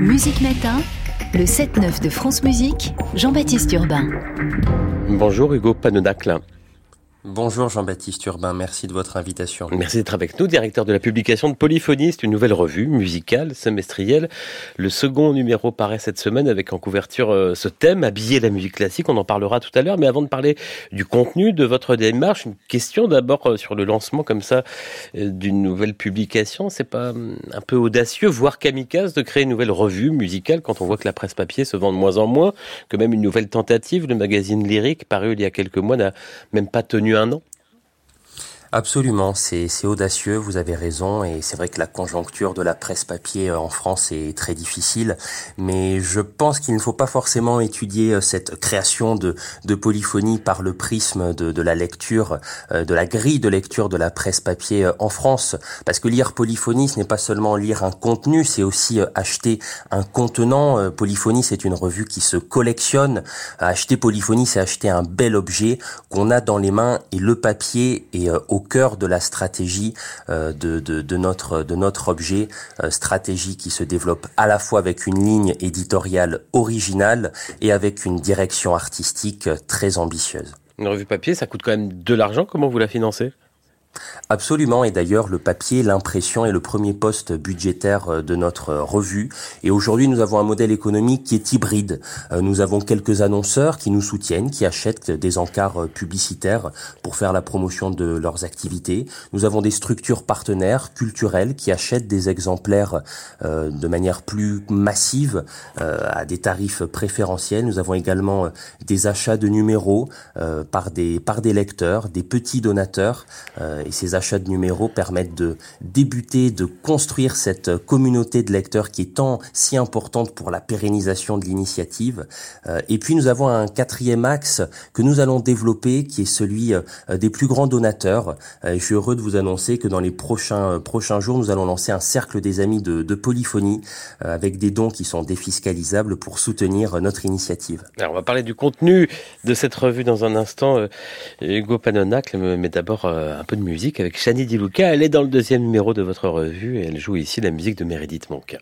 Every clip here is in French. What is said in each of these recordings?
Musique Matin, le 7-9 de France Musique, Jean-Baptiste Urbain. Bonjour Hugo Panonacle. Bonjour Jean-Baptiste Urbain, merci de votre invitation. Merci d'être avec nous, directeur de la publication de Polyphonie, c'est une nouvelle revue musicale semestrielle. Le second numéro paraît cette semaine avec en couverture euh, ce thème, habiller la musique classique, on en parlera tout à l'heure, mais avant de parler du contenu de votre démarche, une question d'abord euh, sur le lancement comme ça euh, d'une nouvelle publication, c'est pas hum, un peu audacieux, voire kamikaze de créer une nouvelle revue musicale quand on voit que la presse papier se vend de moins en moins, que même une nouvelle tentative, le magazine lyrique paru il y a quelques mois n'a même pas tenu un an Absolument, c'est audacieux, vous avez raison, et c'est vrai que la conjoncture de la presse papier euh, en France est très difficile, mais je pense qu'il ne faut pas forcément étudier euh, cette création de, de polyphonie par le prisme de, de, la lecture, euh, de la grille de lecture de la presse papier en France, parce que lire polyphonie, ce n'est pas seulement lire un contenu, c'est aussi acheter un contenant. Polyphonie, c'est une revue qui se collectionne. Acheter polyphonie, c'est acheter un bel objet qu'on a dans les mains, et le papier est cœur de la stratégie euh, de, notre, de notre objet, euh, stratégie qui se développe à la fois avec une ligne éditoriale originale et avec une direction artistique très ambitieuse. Une revue papier, ça coûte quand même de l'argent. Comment vous la financez? Absolument, et d'ailleurs le papier, l'impression est le premier poste budgétaire euh, de notre euh, revue. Et aujourd'hui, nous avons un modèle économique qui est hybride. Euh, nous avons quelques annonceurs qui nous soutiennent, qui achètent des encarts publicitaires pour faire la promotion de leurs activités. Nous avons des structures partenaires culturelles qui achètent des exemplaires de manière plus massive à des tarifs préférentiels. Nous avons également des achats de numéros par des par des lecteurs, des petits donateurs et ces achats de numéros permettent de débuter, de construire cette communauté de lecteurs qui est tant si importante pour la pérennisation de l'initiative. Euh, et puis nous avons un quatrième axe que nous allons développer qui est celui euh, des plus grands donateurs. Euh, je suis heureux de vous annoncer que dans les prochains prochains jours, nous allons lancer un cercle des amis de, polyphonie avec des dons qui sont défiscalisables pour soutenir notre initiative. Alors on va parler du contenu de cette revue dans un instant. Hugo Panonacle, mais d'abord un peu de musique avec Shani Di Luca. Elle est dans le deuxième numéro de votre revue et elle joue ici la musique de Meredith Monk.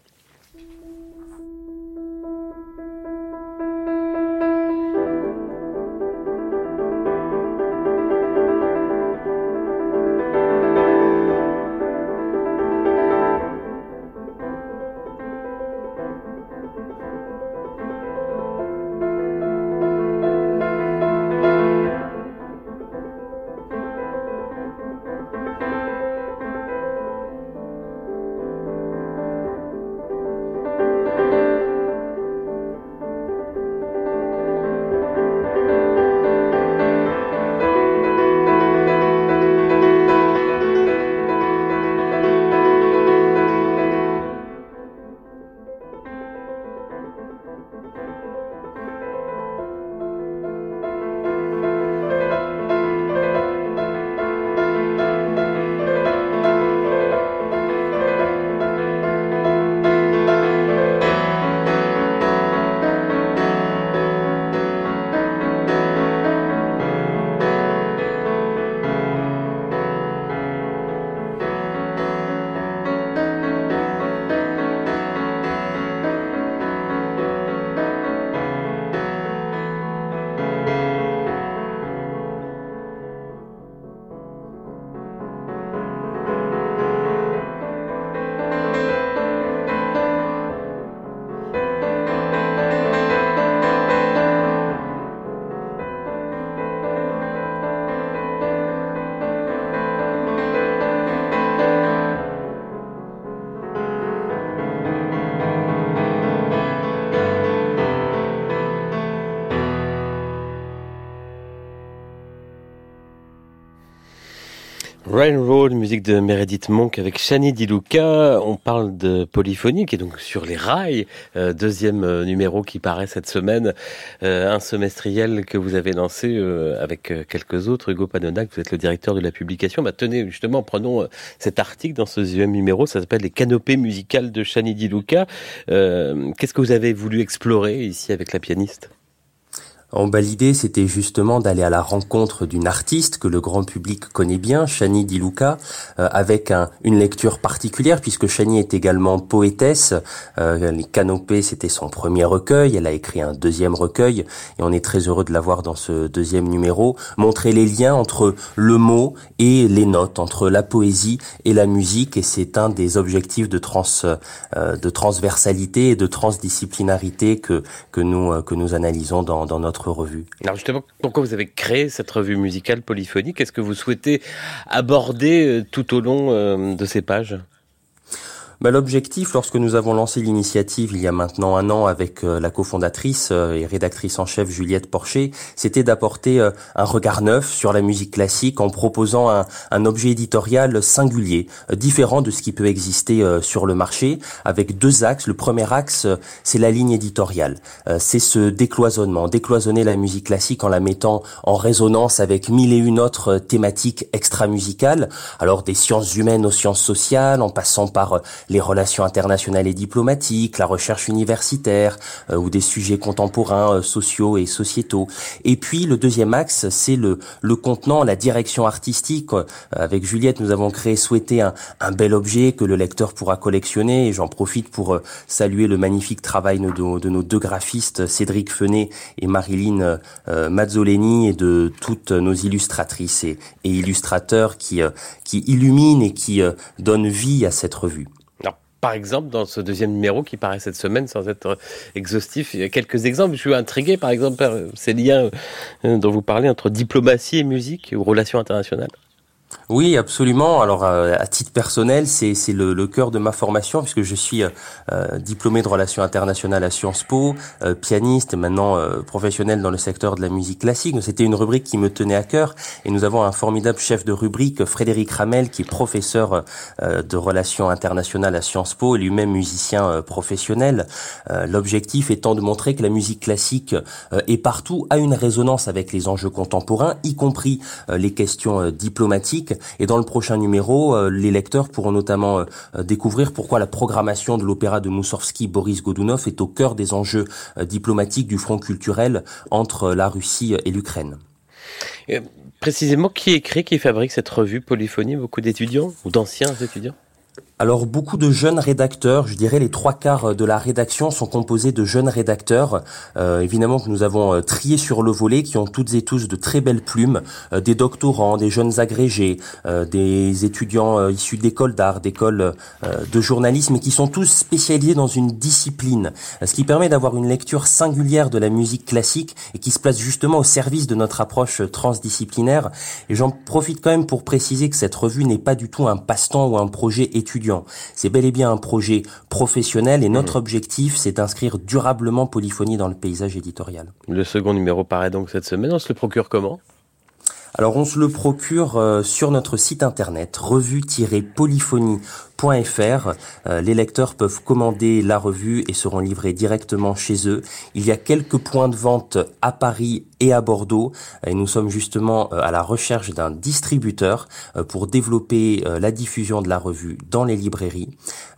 Rain Road, musique de Meredith Monk avec Shani Diluca. On parle de polyphonie qui est donc sur les rails. Euh, deuxième euh, numéro qui paraît cette semaine. Euh, un semestriel que vous avez lancé avec quelques autres. Hugo Panonac, vous êtes le directeur de la publication. Bah, tenez, justement, prenons cet article dans ce deuxième numéro. Ça s'appelle Les canopées musicales de Shani Diluca. Qu'est-ce que vous avez voulu explorer ici avec la pianiste? En bas, l'idée, c'était justement d'aller à la rencontre d'une artiste que le grand public connaît bien, Shani Di Luca, euh, avec une lecture particulière, puisque Shani est également poétesse. Euh, les Canopées, c'était son premier recueil. Elle a écrit un deuxième recueil, et on est très heureux de la voir dans ce deuxième numéro. Montrer les liens entre le mot et les notes, entre la poésie et la musique, et c'est un des objectifs de, trans, euh, de transversalité et de transdisciplinarité que, que, nous, que nous analysons dans, dans notre revue. Alors justement, pourquoi vous avez créé cette revue musicale polyphonique? Qu'est-ce que vous souhaitez aborder euh, tout au long euh, de ces pages? Bah, L'objectif, lorsque nous avons lancé l'initiative il y a maintenant un an avec euh, la cofondatrice euh, et rédactrice en chef Juliette Porcher, c'était d'apporter euh, un regard neuf sur la musique classique en proposant un, un objet éditorial singulier, différent de ce qui peut exister sur le marché, avec deux axes. Le premier axe, c'est la ligne éditoriale. C'est ce décloisonnement, décloisonner la musique classique en la mettant en résonance avec mille et une autres thématiques extra-musicales, alors des sciences humaines aux sciences sociales, en passant par les relations internationales et diplomatiques, la recherche universitaire euh, ou des sujets contemporains, euh, sociaux et sociétaux. Et puis le deuxième axe, c'est le, le contenant, la direction artistique. Euh, avec Juliette, nous avons créé, souhaité un, un bel objet que le lecteur pourra collectionner. Et j'en profite pour saluer le magnifique travail de, nos deux graphistes, Cédric Fenet et Marilyn Mazzoleni, et de toutes nos illustratrices et, et illustrateurs qui, qui illuminent et qui donnent vie à cette revue par exemple, dans ce deuxième numéro qui paraît cette semaine, sans être exhaustif, il y a quelques exemples. Je suis intrigué, par exemple, par ces liens euh, dont vous parlez entre diplomatie et musique ou relations internationales. Oui, absolument. Alors, euh, à titre personnel, c'est le, le cœur de ma formation puisque je suis euh, euh, diplômé de relations internationales à Sciences Po, pianiste et maintenant professionnel dans le secteur de la musique classique. C'était une rubrique qui me tenait à cœur et nous avons un formidable chef de rubrique, Frédéric Ramel, qui est professeur de relations internationales à Sciences Po et lui-même musicien professionnel. L'objectif étant de montrer que la musique classique est partout, a une résonance avec les enjeux contemporains, y compris les questions diplomatiques et dans le prochain numéro, euh, les lecteurs pourront notamment euh, découvrir pourquoi la programmation de l'opéra de Moussorski Boris Godunov est au cœur des enjeux euh, diplomatiques du front culturel entre la Russie et l'Ukraine. Précisément, qui écrit, qui fabrique cette revue Polyphonie? Beaucoup d'étudiants ou d'anciens étudiants? Alors beaucoup de jeunes rédacteurs, je dirais les trois quarts de la rédaction sont composés de jeunes rédacteurs, euh, évidemment que nous avons euh, trié sur le volet, qui ont toutes et tous de très belles plumes, euh, des doctorants, des jeunes agrégés, des étudiants issus d'écoles d'art, d'écoles de journalisme, et qui sont tous spécialisés dans une discipline, ce qui permet d'avoir une lecture singulière de la musique classique et qui se place justement au service de notre approche transdisciplinaire. Et j'en profite quand même pour préciser que cette revue n'est pas du tout un passe-temps ou un projet étudiant c'est bel et bien un projet professionnel et notre mmh. objectif, c'est d'inscrire durablement Polyphonie dans le paysage éditorial. Le second numéro paraît donc cette semaine. On se le procure comment? Alors on se le procure euh, sur notre site internet revue-polyphonie.fr. Euh, les lecteurs peuvent commander la revue et seront livrés directement chez eux. Il y a quelques points de vente à Paris et à Bordeaux et nous sommes justement euh, à la recherche d'un distributeur pour développer la diffusion de la revue dans les librairies.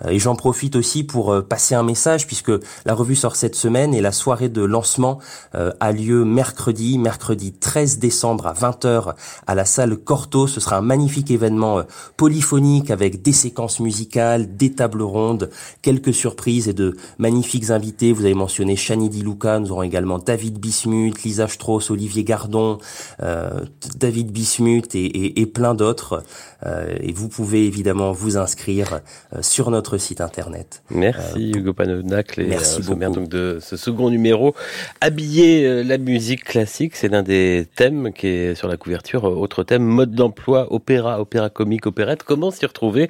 Et j'en profite aussi pour passer un message puisque la revue sort cette semaine et la soirée de lancement a lieu mercredi, mercredi 13 décembre à 20h à la salle Corto. Ce sera un magnifique événement euh, polyphonique avec des séquences musicales, des tables rondes, quelques surprises et de magnifiques invités. Vous avez mentionné Shani Di Luca, nous aurons également David Bismuth, Lisa Strauss, Olivier Gardon, euh, David Bismuth et, et, plein d'autres. Euh, et vous pouvez évidemment vous inscrire sur notre site internet. Merci Hugo Panonacle et Merci beaucoup. donc de ce second numéro. Habiller la musique classique, c'est l'un des thèmes qui est sur la couverture euh, autre thème, mode d'emploi, opéra, opéra comique, opérette. Comment s'y retrouver